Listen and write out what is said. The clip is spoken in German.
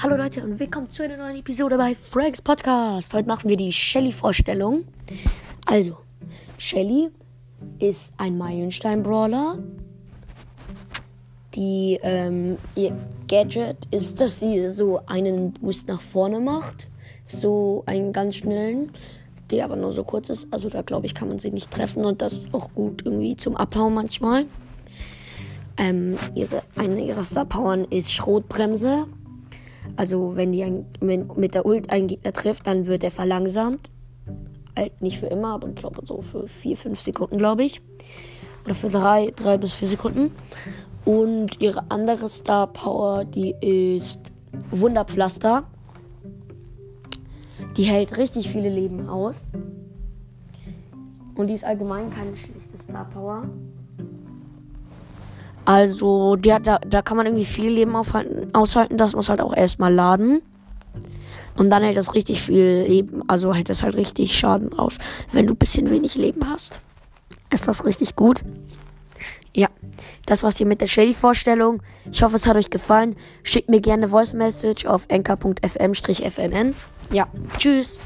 Hallo Leute und willkommen zu einer neuen Episode bei Franks Podcast. Heute machen wir die Shelly-Vorstellung. Also, Shelly ist ein Meilenstein-Brawler. Die, ähm, ihr Gadget ist, dass sie so einen Boost nach vorne macht. So einen ganz schnellen, der aber nur so kurz ist. Also da glaube ich, kann man sie nicht treffen und das ist auch gut irgendwie zum Abhauen manchmal. Ähm, ihre, eine ihrer Star-Powern ist Schrotbremse. Also wenn die ein, mit der Ult einen Gegner trifft, dann wird er verlangsamt. Halt nicht für immer, aber ich glaube so für 4, 5 Sekunden, glaube ich. Oder für 3, 3 bis 4 Sekunden. Und ihre andere Star Power, die ist Wunderpflaster. Die hält richtig viele Leben aus. Und die ist allgemein keine schlechte Star Power. Also, hat, da, da kann man irgendwie viel Leben aufhalten, aushalten. Das muss halt auch erstmal laden. Und dann hält das richtig viel Leben, also hält das halt richtig Schaden aus. Wenn du ein bisschen wenig Leben hast, ist das richtig gut. Ja, das war's hier mit der Shelly-Vorstellung. Ich hoffe, es hat euch gefallen. Schickt mir gerne Voice Message auf anchor.fm-fnn. Ja, tschüss.